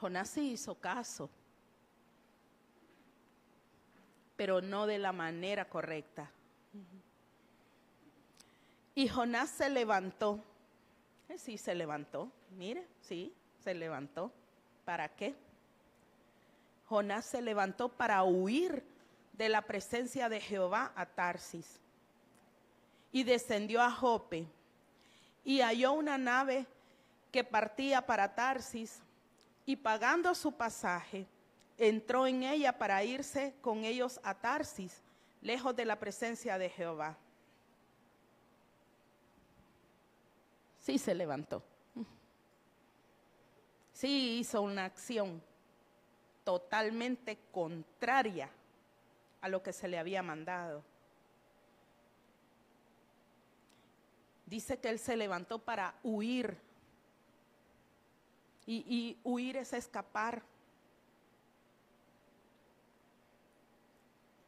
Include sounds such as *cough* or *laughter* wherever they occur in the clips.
Jonás sí hizo caso, pero no de la manera correcta. Y Jonás se levantó. Eh, sí, se levantó. Mire, sí, se levantó. ¿Para qué? Jonás se levantó para huir de la presencia de Jehová a Tarsis. Y descendió a Jope y halló una nave que partía para Tarsis y pagando su pasaje, entró en ella para irse con ellos a Tarsis, lejos de la presencia de Jehová. Sí se levantó. Sí hizo una acción totalmente contraria a lo que se le había mandado. Dice que él se levantó para huir. Y, huir es escapar.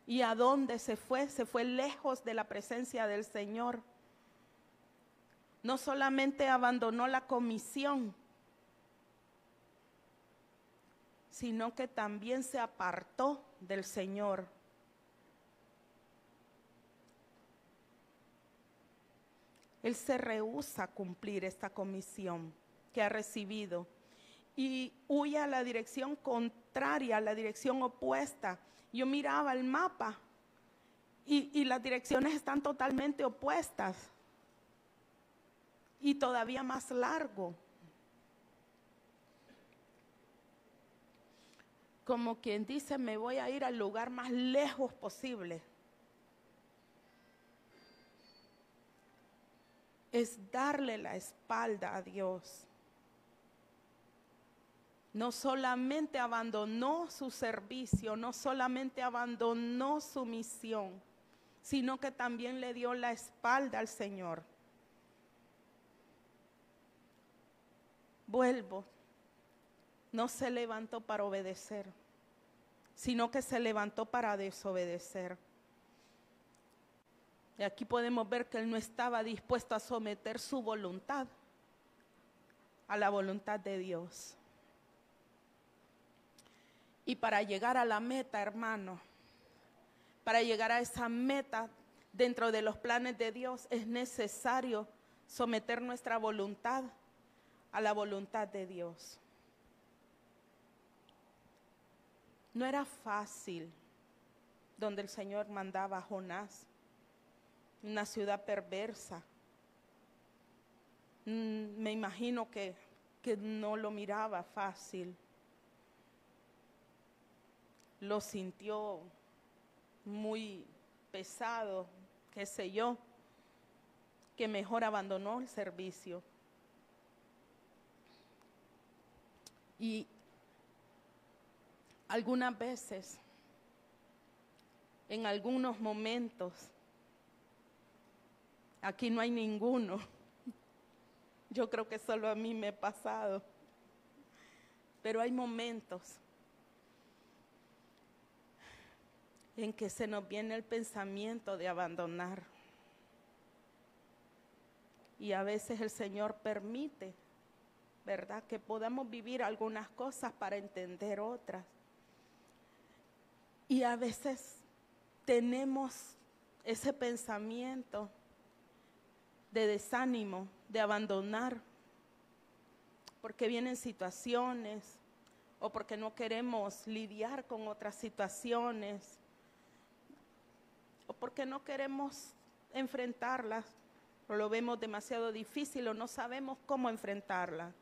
¿Y a dónde se fue? Se fue lejos de la presencia del Señor. No solamente abandonó la comisión, sino que también se apartó del Señor. Él se rehúsa a cumplir esta comisión que ha recibido y huye a la dirección contraria, a la dirección opuesta. Yo miraba el mapa y, y las direcciones están totalmente opuestas y todavía más largo. Como quien dice, me voy a ir al lugar más lejos posible. es darle la espalda a Dios. No solamente abandonó su servicio, no solamente abandonó su misión, sino que también le dio la espalda al Señor. Vuelvo, no se levantó para obedecer, sino que se levantó para desobedecer. Y aquí podemos ver que él no estaba dispuesto a someter su voluntad a la voluntad de Dios. Y para llegar a la meta, hermano, para llegar a esa meta dentro de los planes de Dios, es necesario someter nuestra voluntad a la voluntad de Dios. No era fácil donde el Señor mandaba a Jonás una ciudad perversa. Mm, me imagino que, que no lo miraba fácil. Lo sintió muy pesado, qué sé yo, que mejor abandonó el servicio. Y algunas veces, en algunos momentos, Aquí no hay ninguno. Yo creo que solo a mí me he pasado. Pero hay momentos en que se nos viene el pensamiento de abandonar. Y a veces el Señor permite, ¿verdad? Que podamos vivir algunas cosas para entender otras. Y a veces tenemos ese pensamiento de desánimo, de abandonar, porque vienen situaciones o porque no queremos lidiar con otras situaciones o porque no queremos enfrentarlas o lo vemos demasiado difícil o no sabemos cómo enfrentarla.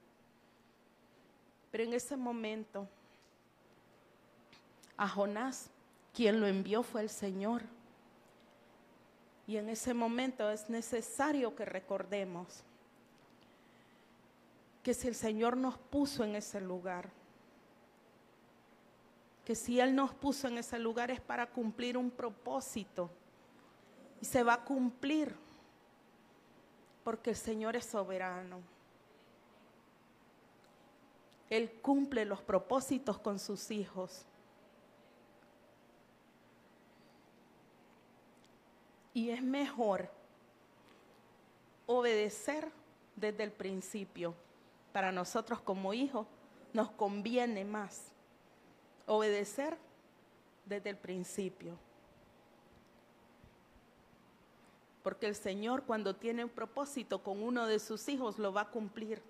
Pero en ese momento, a Jonás, quien lo envió fue el Señor. Y en ese momento es necesario que recordemos que si el Señor nos puso en ese lugar, que si Él nos puso en ese lugar es para cumplir un propósito y se va a cumplir porque el Señor es soberano. Él cumple los propósitos con sus hijos. Y es mejor obedecer desde el principio para nosotros como hijos nos conviene más obedecer desde el principio. Porque el Señor cuando tiene un propósito con uno de sus hijos lo va a cumplir.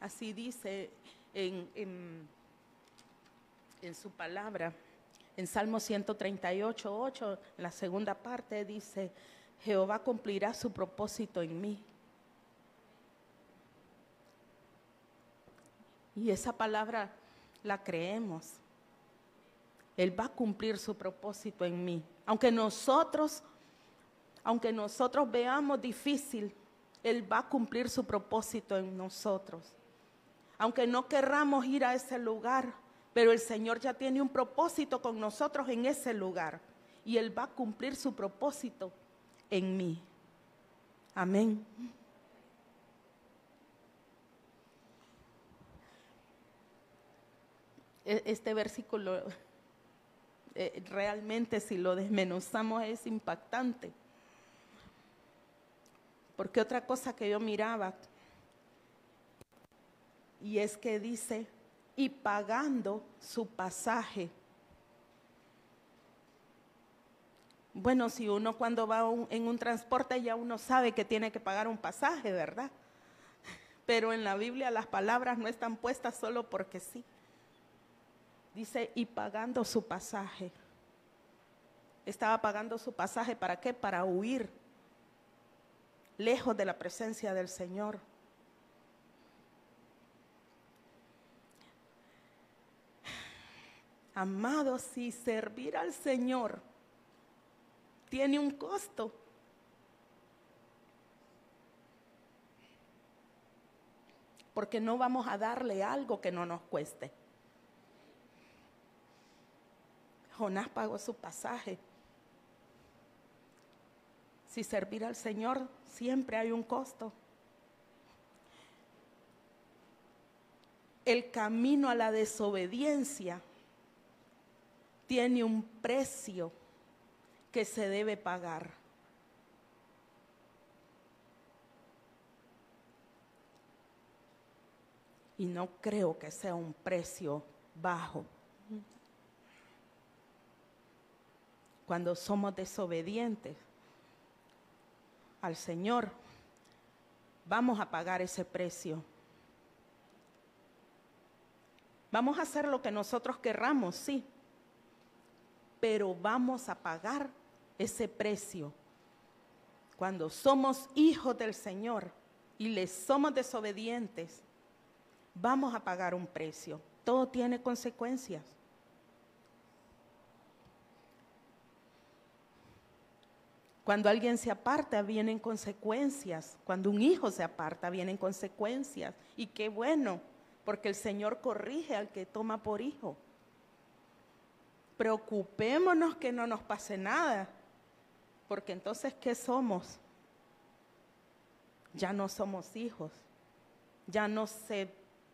Así dice en, en, su palabra. En Salmo 138, 8, en la segunda parte dice, Jehová cumplirá su propósito en mí. Y esa palabra la creemos. Él va a cumplir su propósito en mí. Aunque nosotros, aunque nosotros veamos difícil, Él va a cumplir su propósito en nosotros. Aunque no querramos ir a ese lugar, pero el Señor ya tiene un propósito con nosotros en ese lugar. Y Él va a cumplir su propósito en mí. Amén. Este versículo eh, realmente si lo desmenuzamos es impactante. Porque otra cosa que yo miraba, y es que dice, y pagando su pasaje. Bueno, si uno cuando va en un transporte ya uno sabe que tiene que pagar un pasaje, ¿verdad? Pero en la Biblia las palabras no están puestas solo porque sí. Dice, y pagando su pasaje. Estaba pagando su pasaje, ¿para qué? Para huir lejos de la presencia del Señor. Amados, si servir al Señor tiene un costo, porque no vamos a darle algo que no nos cueste. Jonás pagó su pasaje. Si servir al Señor siempre hay un costo. El camino a la desobediencia tiene un precio que se debe pagar. Y no creo que sea un precio bajo. Cuando somos desobedientes al Señor, vamos a pagar ese precio. Vamos a hacer lo que nosotros querramos, sí, pero vamos a pagar ese precio. Cuando somos hijos del Señor y le somos desobedientes, vamos a pagar un precio. Todo tiene consecuencias. Cuando alguien se aparta, vienen consecuencias. Cuando un hijo se aparta, vienen consecuencias. Y qué bueno, porque el Señor corrige al que toma por hijo. Preocupémonos que no nos pase nada, porque entonces, ¿qué somos? Ya no somos hijos. Ya no se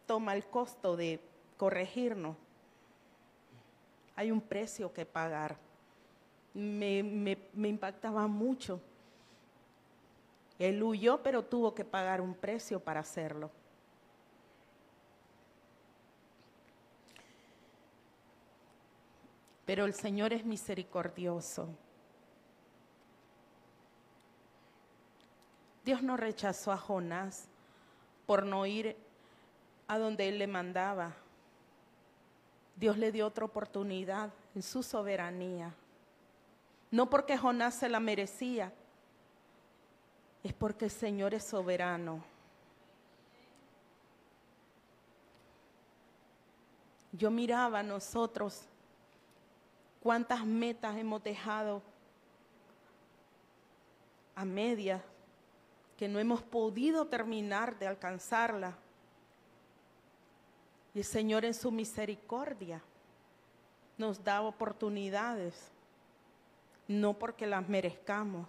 toma el costo de corregirnos. Hay un precio que pagar me, impactaba mucho. Él huyó, pero tuvo que pagar un precio para hacerlo. Pero el Señor es misericordioso. Dios no rechazó a Jonás por no ir a donde él le mandaba. Dios le dio otra oportunidad en su soberanía. No porque Jonás se la merecía, es porque el Señor es soberano. Yo miraba a nosotros cuántas metas hemos dejado a medias que no hemos podido terminar de alcanzarla. Y el Señor en su misericordia nos da oportunidades no porque las merezcamos,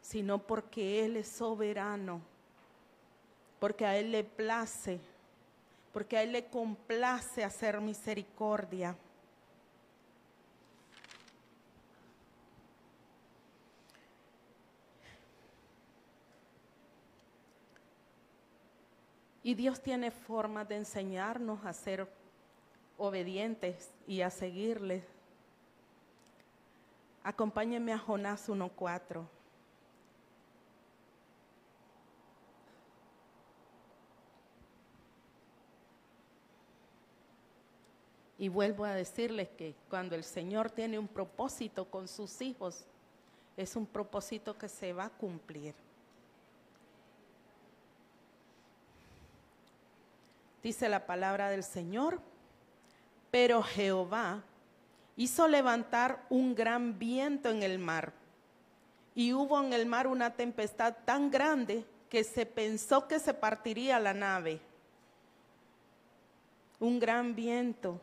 sino porque Él es soberano, porque a Él le place, porque a Él le complace hacer misericordia. Y Dios tiene formas de enseñarnos a ser obedientes y a seguirle. Acompáñenme a Jonás 1.4. Y vuelvo a decirles que cuando el Señor tiene un propósito con sus hijos, es un propósito que se va a cumplir. Dice la palabra del Señor, pero Jehová hizo levantar un gran viento en el mar, y hubo en el mar una tempestad tan grande que se pensó que se partiría la nave. Un gran viento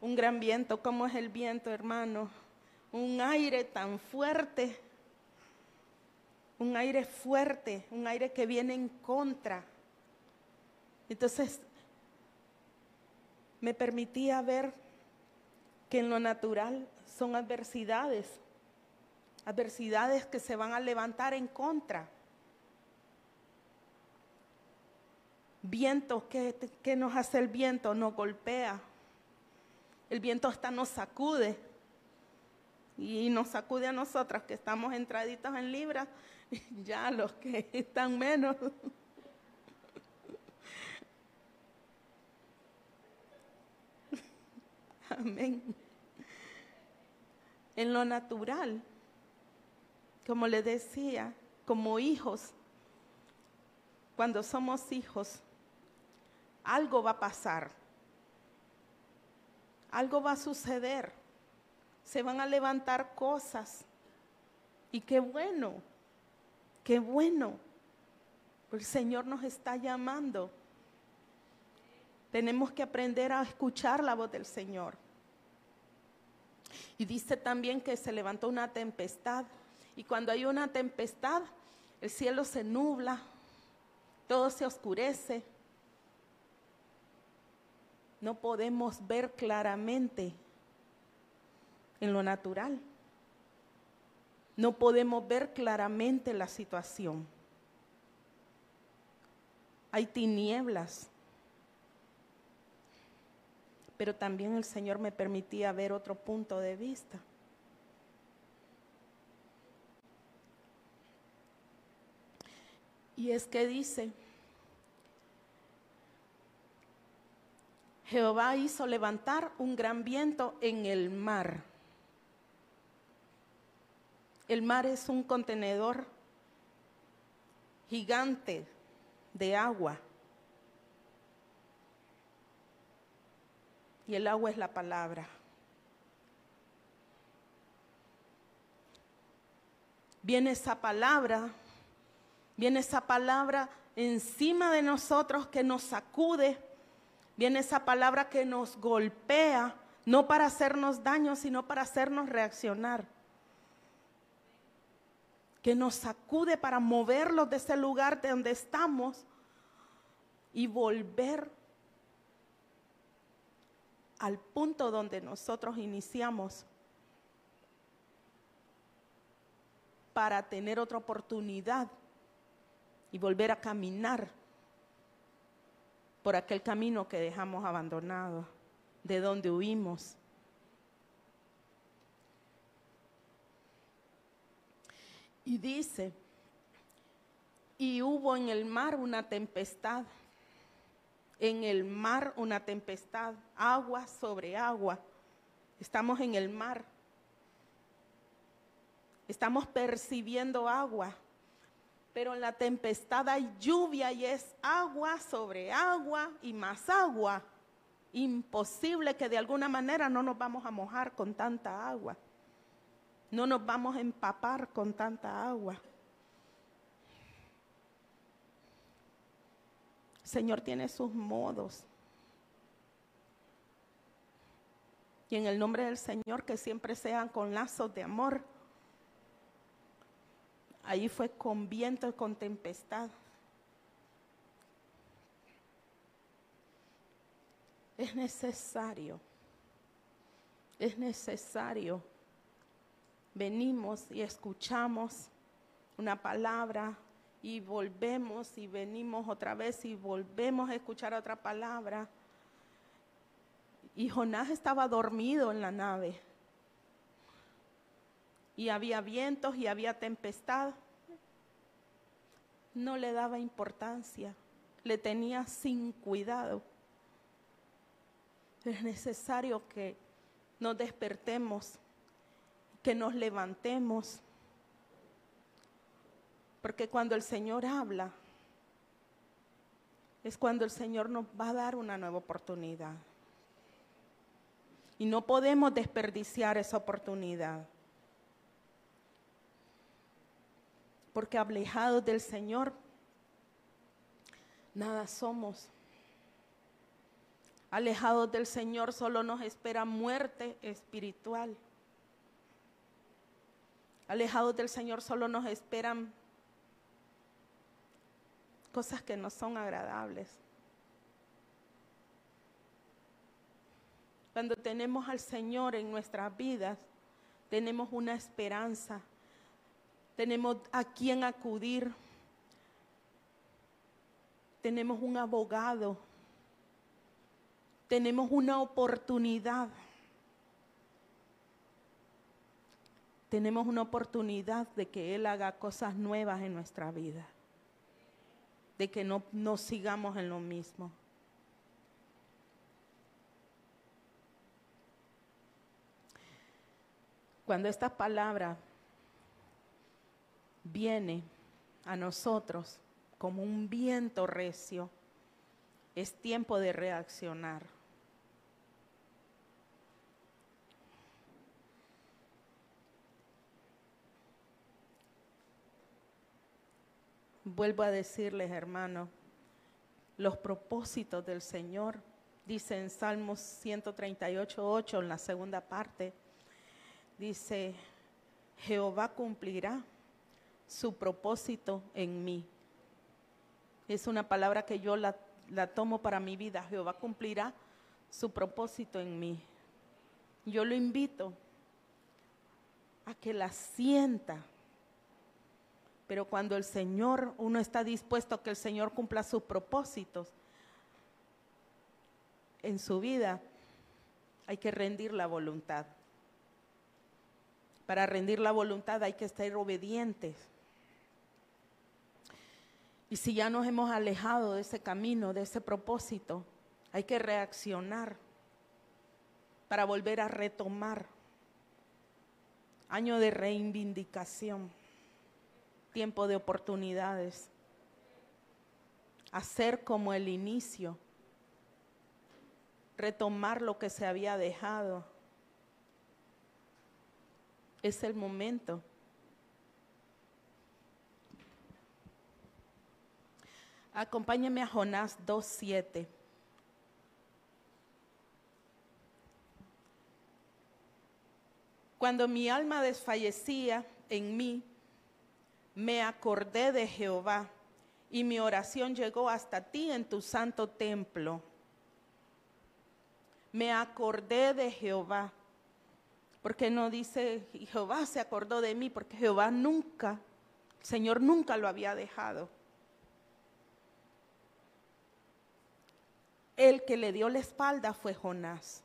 un gran viento. ¿Cómo es el viento, hermano? Un aire tan fuerte, un aire fuerte, un aire que viene en contra. Entonces, me permitía ver que en lo natural son adversidades, adversidades que se van a levantar en contra. Viento, ¿qué, qué nos hace el viento? Nos golpea, el viento hasta nos sacude y nos sacude a nosotras que estamos entraditos en libras, *laughs* ya los que están menos. *laughs* Amén. En lo natural, como le decía, como hijos, cuando somos hijos, algo va a pasar algo va a suceder. Se van a levantar cosas. Y qué bueno, qué bueno. El Señor nos está llamando. Tenemos que aprender a escuchar la voz del Señor. Y dice también que se levantó una tempestad. Y cuando hay una tempestad, el cielo se nubla, todo se oscurece no podemos ver claramente en lo natural. No podemos ver claramente la situación. Hay tinieblas. Pero también el Señor me permitía ver otro punto de vista. Y es que dice, Jehová hizo levantar un gran viento en el mar. El mar es un contenedor gigante de agua. Y el agua es la palabra. Viene esa palabra, viene esa palabra encima de nosotros que nos sacude viene esa palabra que nos golpea, no para hacernos daño, sino para hacernos reaccionar. Que nos sacude para moverlos de ese lugar de donde estamos y volver al punto donde nosotros iniciamos para tener otra oportunidad y volver a caminar por aquel camino que dejamos abandonado, de donde huimos. Y dice, y hubo en el mar una tempestad, en el mar una tempestad, agua sobre agua. Estamos en el mar. Estamos percibiendo agua pero en la tempestad hay lluvia y es agua sobre agua y más agua. Imposible que de alguna manera no nos vamos a mojar con tanta agua. No nos vamos a empapar con tanta agua. Señor tiene sus modos. Y en el nombre del Señor que siempre sean con lazos de amor Ahí fue con viento y con tempestad. Es necesario, es necesario. Venimos y escuchamos una palabra y volvemos y venimos otra vez y volvemos a escuchar otra palabra. Y Jonás estaba dormido en la nave. Y había vientos y había tempestad. No le daba importancia, le tenía sin cuidado. Es necesario que nos despertemos, que nos levantemos porque cuando el Señor habla, es cuando el Señor nos va a dar una nueva oportunidad. Y no podemos desperdiciar esa oportunidad. Porque alejados del Señor, nada somos. Alejados del Señor solo nos espera muerte espiritual. Alejados del Señor solo nos esperan cosas que no son agradables. Cuando tenemos al Señor en nuestras vidas, tenemos una esperanza, tenemos a quien acudir, tenemos un abogado, tenemos una oportunidad. Tenemos una oportunidad de que Él haga cosas nuevas en nuestra vida de que no, no sigamos en lo mismo. Cuando esta palabra viene a nosotros como un viento recio, es tiempo de reaccionar. Vuelvo a decirles, hermano, los propósitos del Señor, dice en Salmos 138, 8, en la segunda parte, dice, Jehová cumplirá su propósito en mí. Es una palabra que yo la, la tomo para mi vida. Jehová cumplirá su propósito en mí. Yo lo invito a que la sienta pero cuando el Señor, uno está dispuesto a que el Señor cumpla sus propósitos en su vida, hay que rendir la voluntad. Para rendir la voluntad hay que estar obedientes. Y si ya nos hemos alejado de ese camino, de ese propósito, hay que reaccionar para volver a retomar. Año de reivindicación tiempo de oportunidades. Hacer como el inicio. Retomar lo que se había dejado. Es el momento. Acompáñeme a Jonás 2.7. Cuando mi alma desfallecía en mí, me acordé de Jehová y mi oración llegó hasta ti en tu santo templo. Me acordé de Jehová. Porque no dice Jehová se acordó de mí, porque Jehová nunca, el Señor nunca lo había dejado. El que le dio la espalda fue Jonás.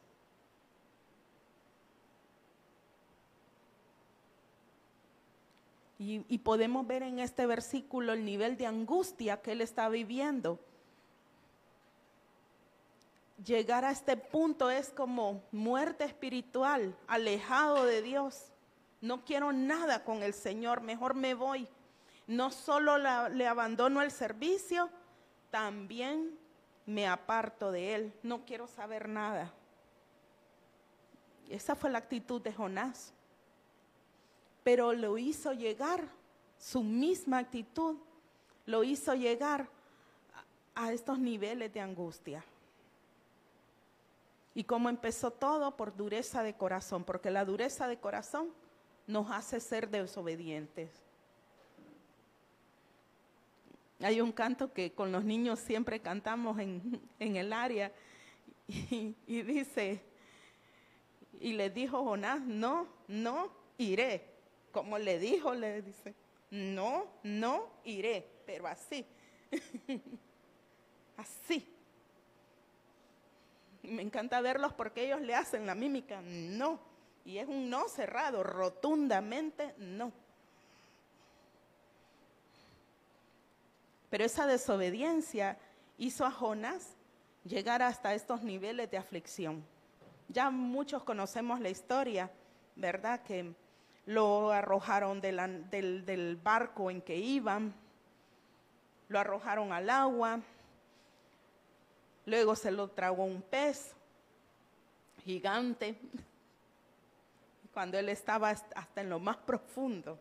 Y, podemos ver en este versículo el nivel de angustia que él está viviendo. Llegar a este punto es como muerte espiritual, alejado de Dios. No quiero nada con el Señor, mejor me voy. No solo le abandono el servicio, también me aparto de él. No quiero saber nada. Esa fue la actitud de Jonás pero lo hizo llegar, su misma actitud lo hizo llegar a estos niveles de angustia. ¿Y cómo empezó todo? Por dureza de corazón, porque la dureza de corazón nos hace ser desobedientes. Hay un canto que con los niños siempre cantamos en, el área y, y dice, y le dijo Jonás, no, no iré como le dijo, le dice, no, no iré. pero así. *laughs* así. Me encanta verlos porque ellos le hacen la mímica, no. Y es un no cerrado, rotundamente no. Pero esa desobediencia hizo a Jonás llegar hasta estos niveles de aflicción. Ya muchos conocemos la historia, ¿verdad? Que lo arrojaron del, del barco en que iban, lo arrojaron al agua, luego se lo tragó un pez gigante, cuando él estaba hasta en lo más profundo,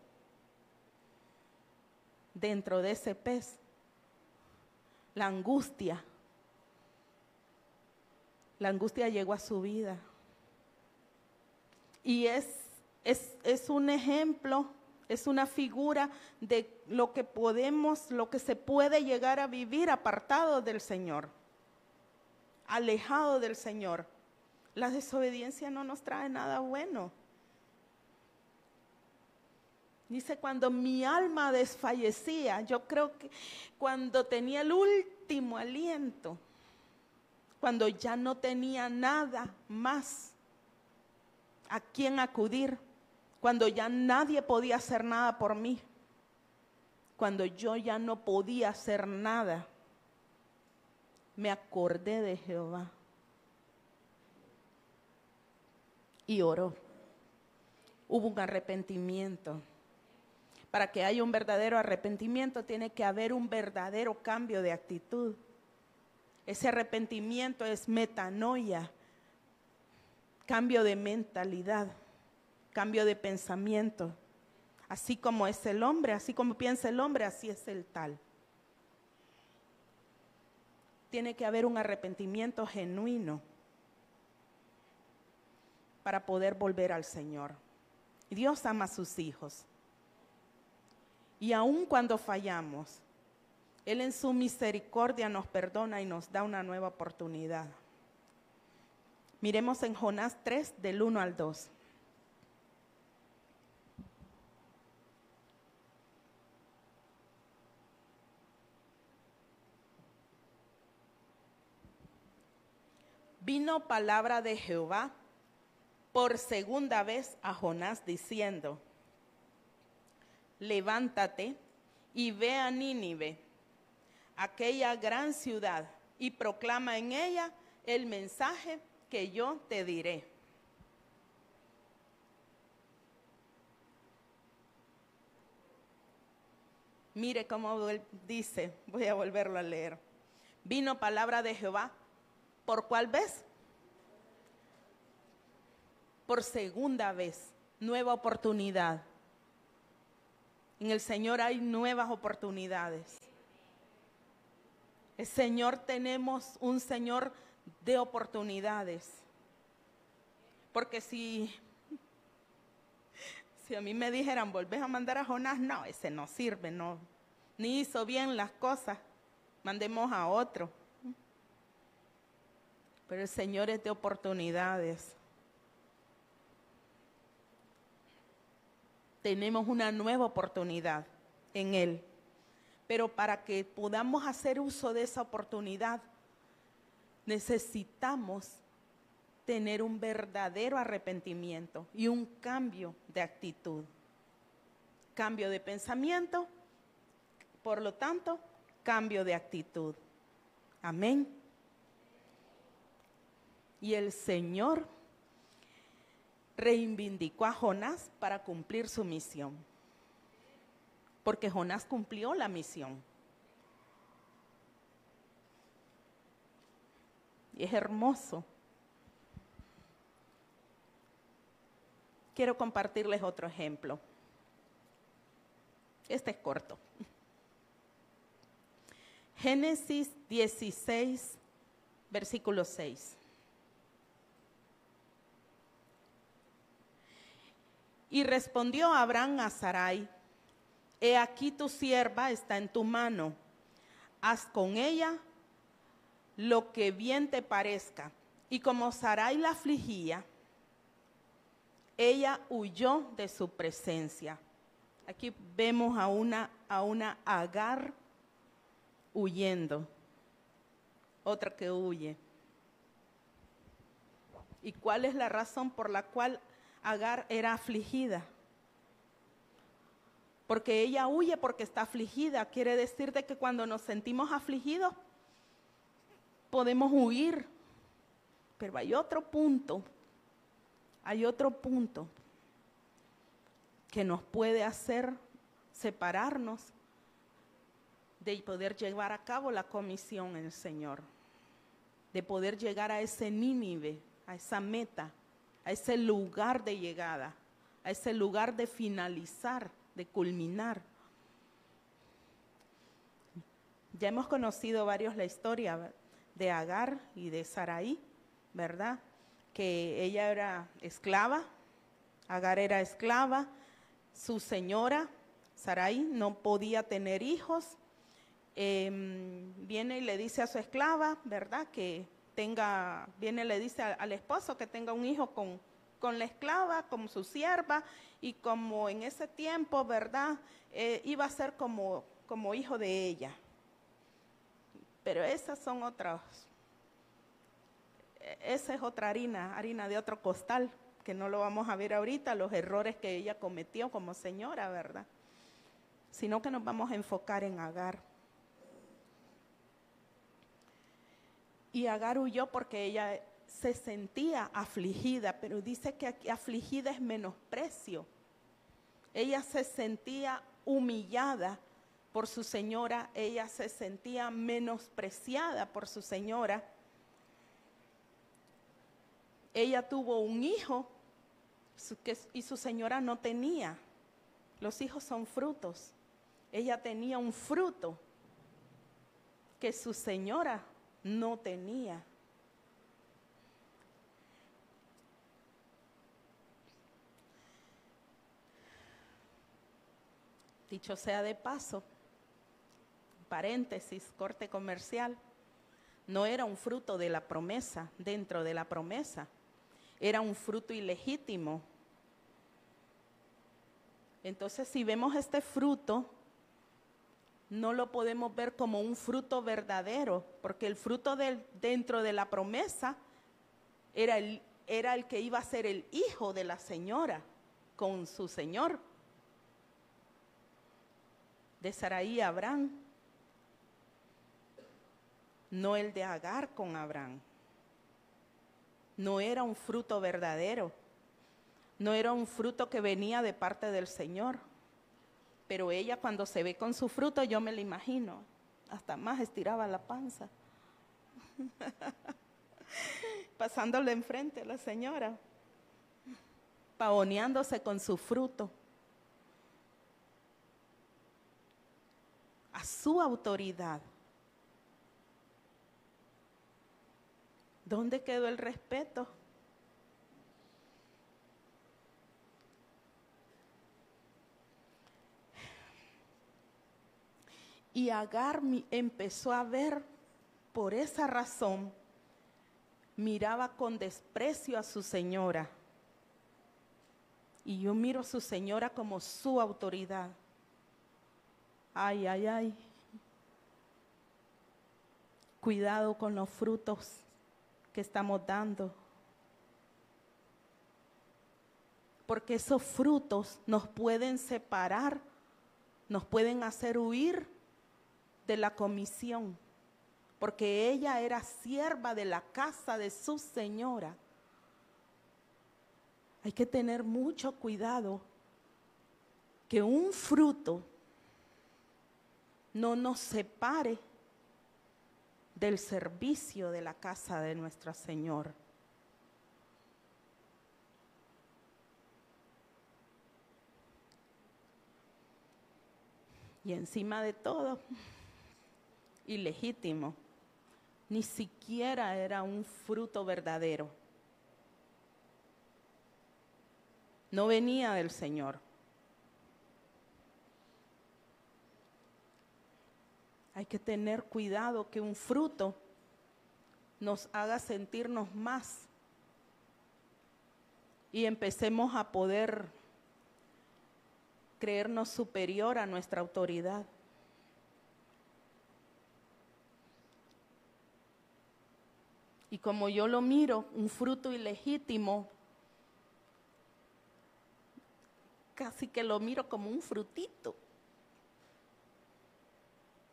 dentro de ese pez, la angustia, la angustia llegó a su vida. Y es, es, es un ejemplo, es una figura de lo que podemos, lo que se puede llegar a vivir apartado del Señor, alejado del Señor. La desobediencia no nos trae nada bueno. Dice, cuando mi alma desfallecía, yo creo que cuando tenía el último aliento, cuando ya no tenía nada más a quién acudir, cuando ya nadie podía hacer nada por mí, cuando yo ya no podía hacer nada, me acordé de Jehová y oró. Hubo un arrepentimiento para que haya un verdadero arrepentimiento tiene que haber un verdadero cambio de actitud. Ese arrepentimiento es metanoia, cambio de mentalidad, cambio de pensamiento. Así como es el hombre, así como piensa el hombre, así es el tal. Tiene que haber un arrepentimiento genuino para poder volver al Señor. Dios ama a sus hijos. Y aun cuando fallamos, Él en su misericordia nos perdona y nos da una nueva oportunidad. Miremos en Jonás 3 del 1 al 2. Vino palabra de Jehová por segunda vez a Jonás diciendo, levántate y ve a Nínive, aquella gran ciudad, y proclama en ella el mensaje que yo te diré. Mire cómo dice, voy a volverlo a leer. Vino palabra de Jehová, ¿por cuál vez? Por segunda vez, nueva oportunidad en el Señor hay nuevas oportunidades. El Señor tenemos un Señor de oportunidades. Porque si, si a mí me dijeran, volvés a mandar a Jonás, no, ese no sirve, no, ni hizo bien las cosas, mandemos a otro. Pero el Señor es de oportunidades. tenemos una nueva oportunidad en Él. Pero para que podamos hacer uso de esa oportunidad, necesitamos tener un verdadero arrepentimiento y un cambio de actitud. Cambio de pensamiento, por lo tanto, cambio de actitud. Amén. Y el Señor reivindicó a Jonás para cumplir su misión. Porque Jonás cumplió la misión. Y es hermoso. Quiero compartirles otro ejemplo. Este es corto. Génesis 16, versículo 6. Y respondió Abraham a Sarai, he aquí tu sierva está en tu mano, haz con ella lo que bien te parezca. Y como Sarai la afligía, ella huyó de su presencia. Aquí vemos a una, a una Agar huyendo. Otra que huye. ¿Y cuál es la razón por la cual Agar era afligida? Porque ella huye porque está afligida. Quiere decir de que cuando nos sentimos afligidos podemos huir. Pero hay otro punto, hay otro punto que nos puede hacer separarnos de poder llevar a cabo la comisión en el Señor, de poder llegar a ese Nínive, a esa meta, a ese lugar de llegada, a ese lugar de finalizar, de culminar. Ya hemos conocido varios la historia de Agar y de Saraí, ¿verdad? Que ella era esclava, Agar era esclava, su señora, Sarai, no podía tener hijos. Em, viene y le dice a su esclava, ¿verdad? Que tenga, viene le dice al, esposo que tenga un hijo con, con la esclava, como su sierva, y como en ese tiempo, ¿verdad? Eh, iba a ser como, como hijo de ella. Pero esas son otras, esa es otra harina, harina de otro costal, que no lo vamos a ver ahorita, los errores que ella cometió como señora, ¿verdad? Sino que nos vamos a enfocar en Agar. Y Agar huyó porque ella se sentía afligida, pero dice que afligida es menosprecio. Ella se sentía humillada por su señora, ella se sentía menospreciada por su señora. Ella tuvo un hijo y su señora no tenía. Los hijos son frutos. Ella tenía un fruto que su señora no tenía. Dicho sea de paso, paréntesis, corte comercial, no era un fruto de la promesa, dentro de la promesa, era un fruto ilegítimo. Entonces, si vemos este fruto, no lo podemos ver como un fruto verdadero, porque el fruto dentro de la promesa era el, era el que iba a ser el hijo de la señora con su señor de Saraí a Abraham, no el de Agar con Abraham. No era un fruto verdadero, no era un fruto que venía de parte del Señor. Pero ella cuando se ve con su fruto, yo me lo imagino, hasta más estiraba la panza, *laughs* pasándole enfrente a la señora, pavoneándose con su fruto. a su autoridad. ¿Dónde quedó el respeto? Y Agar empezó a ver, por esa razón, miraba con desprecio a su señora. Y yo miro a su señora como su autoridad. Ay, ay, ay. Cuidado con los frutos que estamos dando. Porque esos frutos nos pueden separar, nos pueden hacer huir de la comisión. Porque ella era sierva de la casa de su señora. Hay que tener mucho cuidado que un fruto no nos separe del servicio de la casa de nuestro Señor. Y encima de todo, ilegítimo, ni siquiera era un fruto verdadero. No venía del Señor. Hay que tener cuidado que un fruto nos haga sentirnos más y empecemos a poder creernos superior a nuestra autoridad. Como yo lo miro, un fruto ilegítimo, casi que lo miro como un frutito.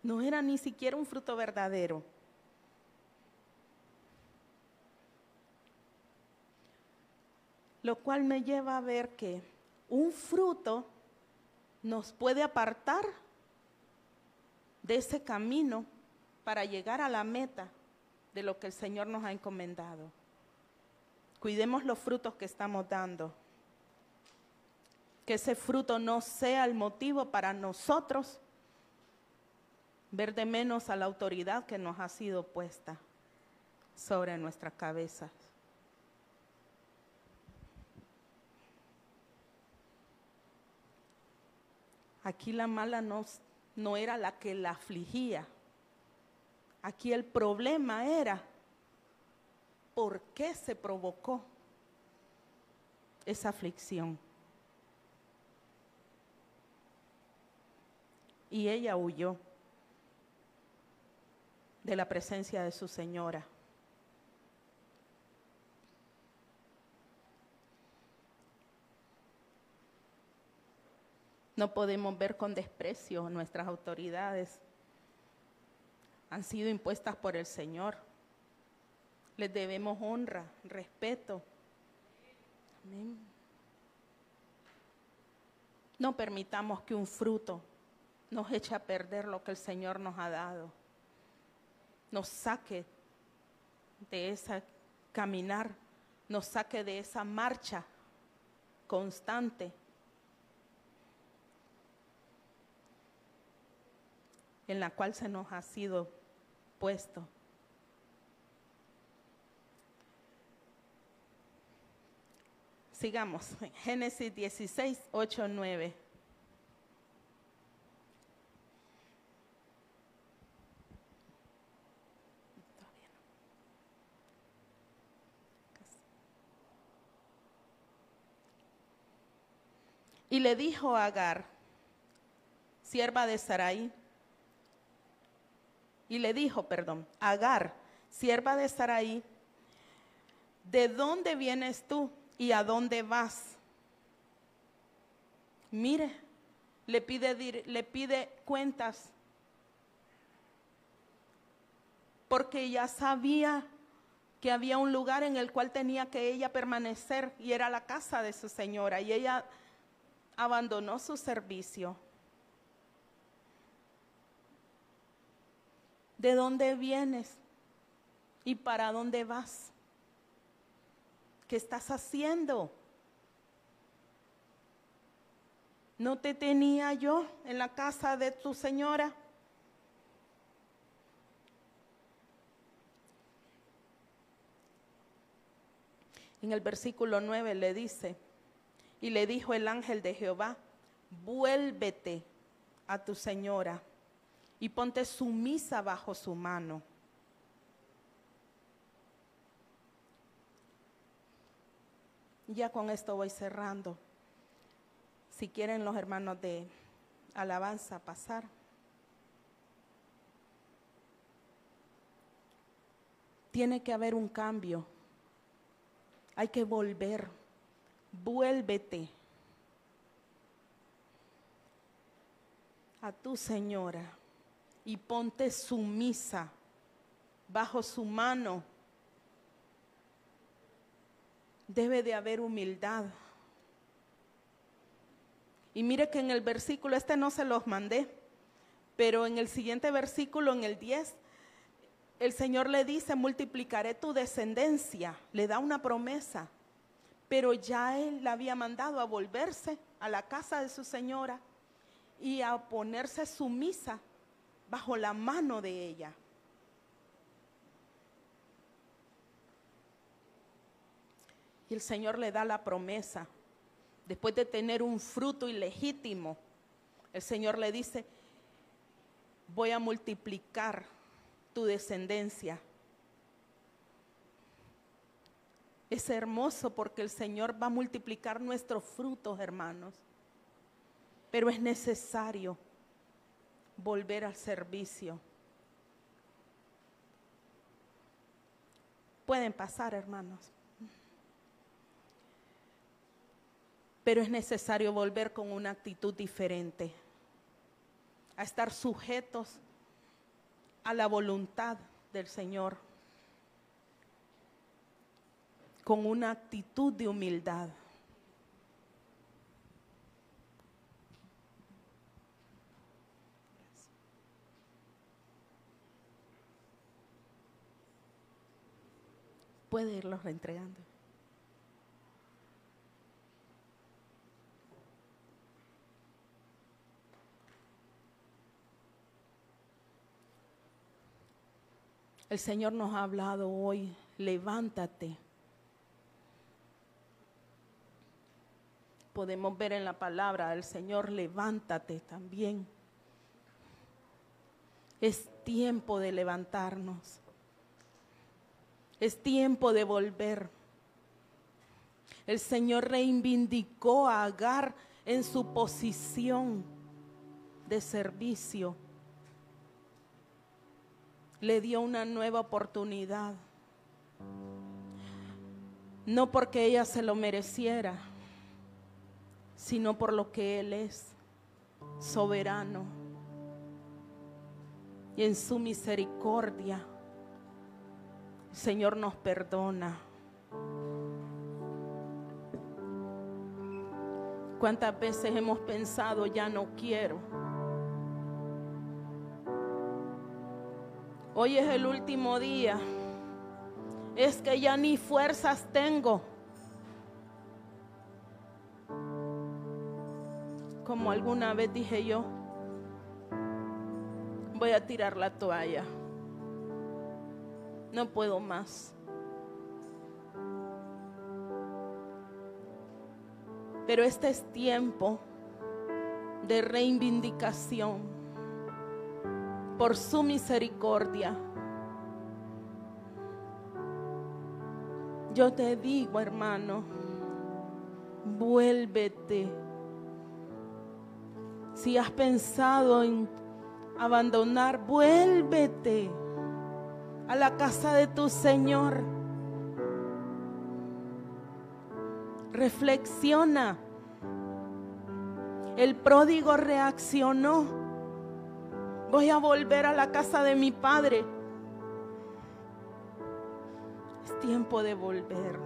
No era ni siquiera un fruto verdadero. Lo cual me lleva a ver que un fruto nos puede apartar de ese camino para llegar a la meta de lo que el Señor nos ha encomendado. Cuidemos los frutos que estamos dando. Que ese fruto no sea el motivo para nosotros ver de menos a la autoridad que nos ha sido puesta sobre nuestras cabezas. Aquí la mala no, no era la que la afligía. Aquí el problema era por qué se provocó esa aflicción. Y ella huyó de la presencia de su señora. No podemos ver con desprecio nuestras autoridades. Han sido impuestas por el Señor. Les debemos honra, respeto. Amén. No permitamos que un fruto nos eche a perder lo que el Señor nos ha dado. Nos saque de ese caminar, nos saque de esa marcha constante en la cual se nos ha sido puesto. Sigamos, *laughs* Génesis 16, 8, 9. Y le dijo a Agar, sierva de Sarai, y le dijo, perdón, Agar, sierva de Sarai, ¿de dónde vienes tú y a dónde vas? Mire, le pide, le pide cuentas, porque ya sabía que había un lugar en el cual tenía que ella permanecer y era la casa de su señora y ella abandonó su servicio ¿De dónde vienes? ¿Y para dónde vas? ¿Qué estás haciendo? ¿No te tenía yo en la casa de tu señora? En el versículo 9 le dice, y le dijo el ángel de Jehová, vuélvete a tu señora y ponte sumisa bajo su mano. Ya con esto voy cerrando. Si quieren los hermanos de alabanza pasar. Tiene que haber un cambio. Hay que volver. Vuélvete a tu señora y ponte sumisa bajo su mano. Debe de haber humildad. Y mire que en el versículo, este no se los mandé, pero en el siguiente versículo, en el 10, el Señor le dice, multiplicaré tu descendencia, le da una promesa, pero ya él la había mandado a volverse a la casa de su señora y a ponerse sumisa bajo la mano de ella. Y el Señor le da la promesa, después de tener un fruto ilegítimo, el Señor le dice, voy a multiplicar tu descendencia. Es hermoso porque el Señor va a multiplicar nuestros frutos, hermanos. Pero es necesario volver al servicio. Pueden pasar, hermanos. Pero es necesario volver con una actitud diferente, a estar sujetos a la voluntad del Señor, con una actitud de humildad. Puede irlos reentregando. El Señor nos ha hablado hoy, levántate. Podemos ver en la palabra del Señor, levántate también. Es tiempo de levantarnos. Es tiempo de volver. El Señor reivindicó a Agar en su posición de servicio le dio una nueva oportunidad. No porque ella se lo mereciera, sino por lo que Él es, soberano. Y en su misericordia, Señor nos perdona. ¿Cuántas veces hemos pensado, ya no quiero? Hoy es el último día. Es que ya ni fuerzas tengo. Como alguna vez dije yo, voy a tirar la toalla. No puedo más. Pero este es tiempo de reivindicación por su misericordia. Yo te digo, hermano, vuélvete. Si has pensado en abandonar, vuélvete a la casa de tu Señor. Reflexiona. El pródigo reaccionó Voy a volver a la casa de mi padre. Es tiempo de volver.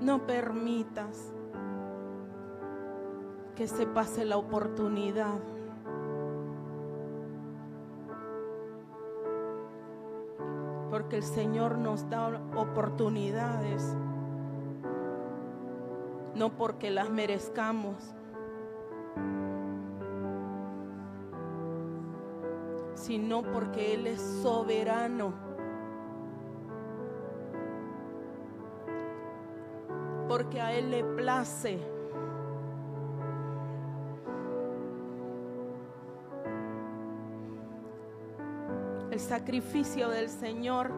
No permitas que se pase la oportunidad. Porque el Señor nos da oportunidades no porque las merezcamos, sino porque Él es soberano. Porque a Él le place. El sacrificio del Señor,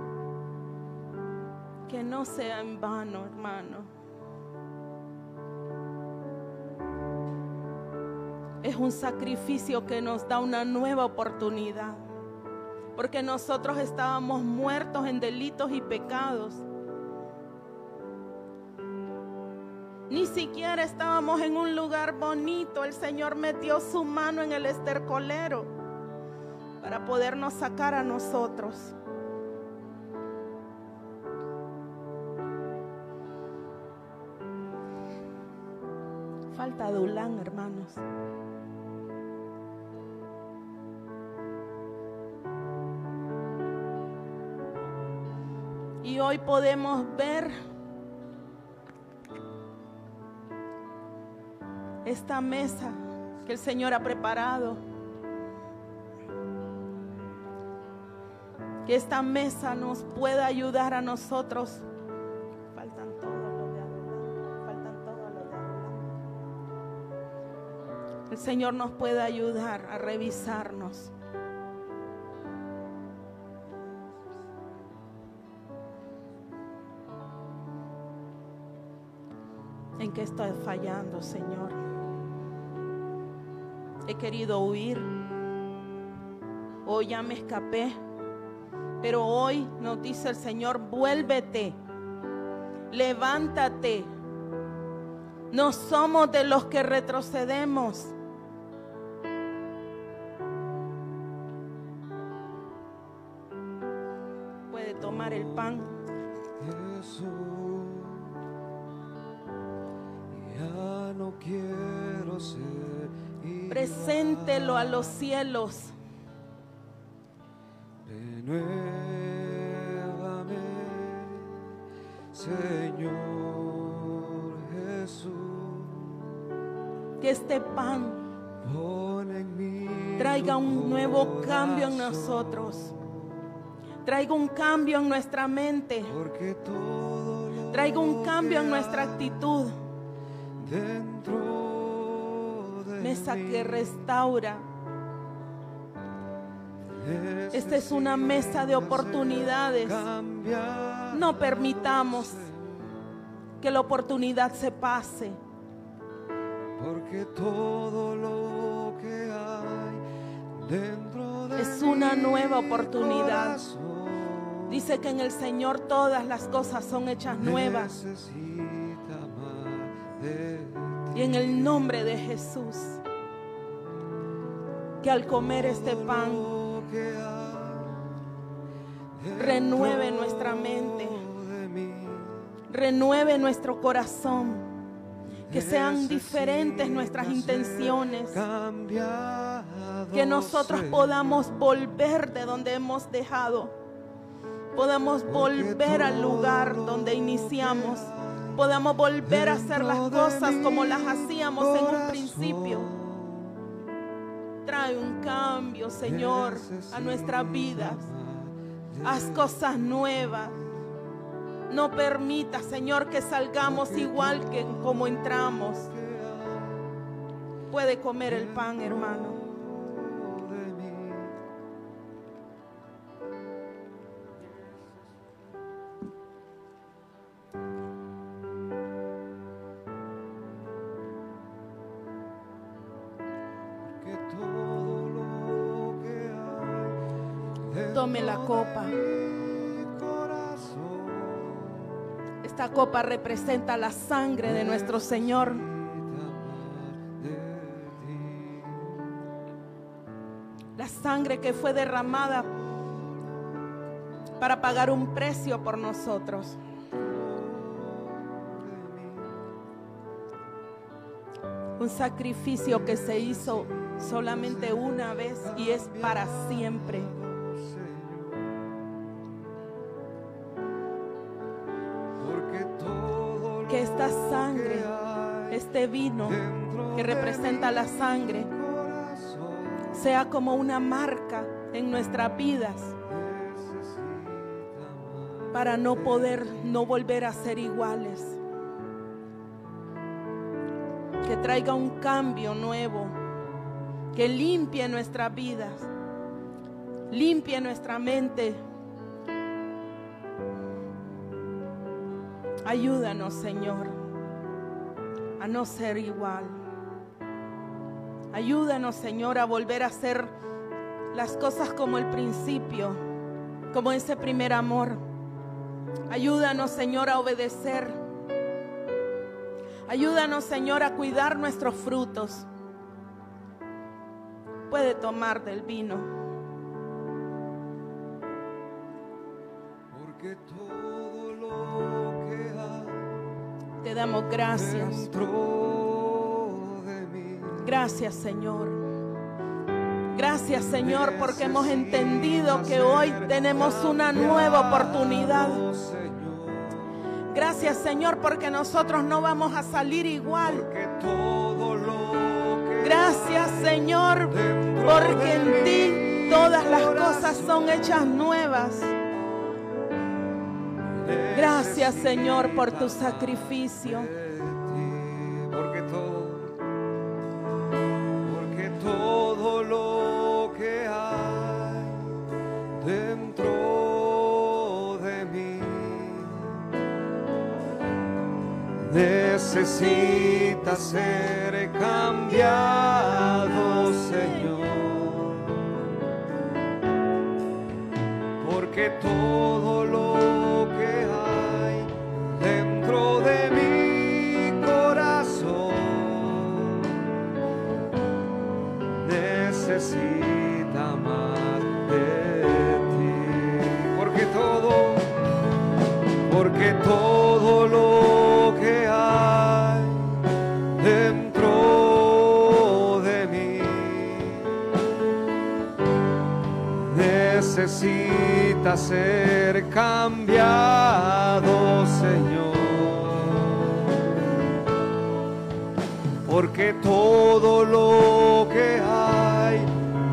que no sea en vano, hermano. es un sacrificio que nos da una nueva oportunidad. Porque nosotros estábamos muertos en delitos y pecados. Ni siquiera estábamos en un lugar bonito. El Señor metió su mano en el estercolero para podernos sacar a nosotros. Falta Dulán, hermanos. Y hoy podemos ver esta mesa que el Señor ha preparado. Que esta mesa nos pueda ayudar a nosotros. Faltan todos los de Faltan todos los de El Señor nos puede ayudar a revisarnos. ¿En qué estoy fallando, Señor? He querido huir. Hoy ya me escapé. Pero hoy nos dice el Señor, vuélvete, levántate. No somos de los que retrocedemos. Puede tomar el pan. Jesús, ya no quiero ser. Preséntelo a los cielos. Renuévame, Señor Jesús. Que este pan Pon en mí traiga un nuevo cambio en nosotros. Traiga un cambio en nuestra mente. Traiga un cambio en nuestra actitud. Dentro de Mesa que restaura. Esta es una mesa de oportunidades. No permitamos que la oportunidad se pase. Porque todo lo que hay dentro de Es una nueva oportunidad. Dice que en el Señor todas las cosas son hechas nuevas. Y en el nombre de Jesús, que al comer este pan renueve nuestra mente, renueve nuestro corazón, que sean diferentes nuestras intenciones, que nosotros podamos volver de donde hemos dejado, podamos volver al lugar donde iniciamos, podamos volver a hacer las cosas como las hacíamos en un principio. Trae un cambio, Señor, a nuestras vidas. Haz cosas nuevas. No permita, Señor, que salgamos igual que como entramos. Puede comer el pan, hermano. La copa. Esta copa representa la sangre de nuestro Señor. La sangre que fue derramada para pagar un precio por nosotros. Un sacrificio que se hizo solamente una vez y es para siempre. Este vino que representa la sangre, sea como una marca en nuestras vidas para no poder no volver a ser iguales. Que traiga un cambio nuevo, que limpie nuestras vidas, limpie nuestra mente. Ayúdanos, Señor, a no ser igual. Ayúdanos, Señor, a volver a hacer las cosas como el principio, como ese primer amor. Ayúdanos, Señor, a obedecer. Ayúdanos, Señor, a cuidar nuestros frutos. Puede tomar del vino. Porque todo Te damos gracias. Gracias, Señor. Gracias, Señor, porque hemos entendido que hoy tenemos una nueva oportunidad. Gracias, Señor, porque nosotros no vamos a salir igual. Gracias, Señor, porque en ti todas las cosas son hechas nuevas. Gracias, Señor, por tu sacrificio. porque todo, porque todo lo que hay dentro de mí necesita ser cambiado, ser cambiado, Señor. Porque todo lo que hay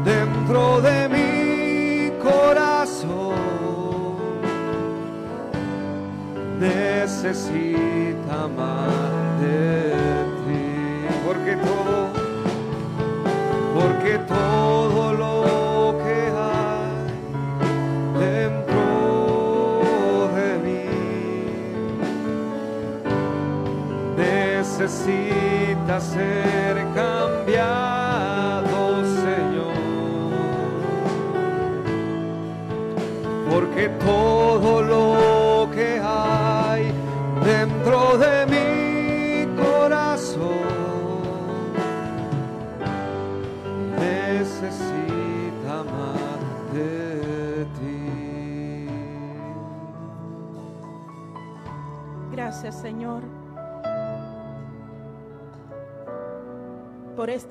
dentro de mi corazón necesita más de ti. Porque todo, porque todo necesita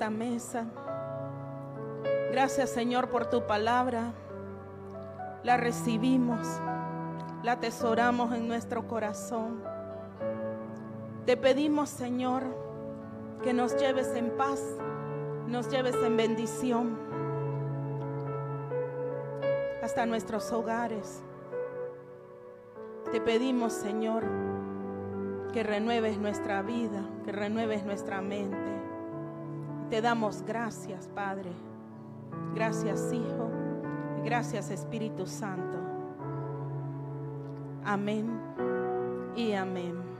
mesa. Gracias, Señor, por tu palabra. La recibimos, la atesoramos en nuestro corazón. Te pedimos, Señor, que nos lleves en paz, nos lleves en bendición hasta nuestros hogares. Te pedimos, Señor, que renueves nuestra vida, que renueves nuestra mente. Te damos gracias, Padre. Gracias, Hijo. Gracias, Espíritu Santo. Amén y amén.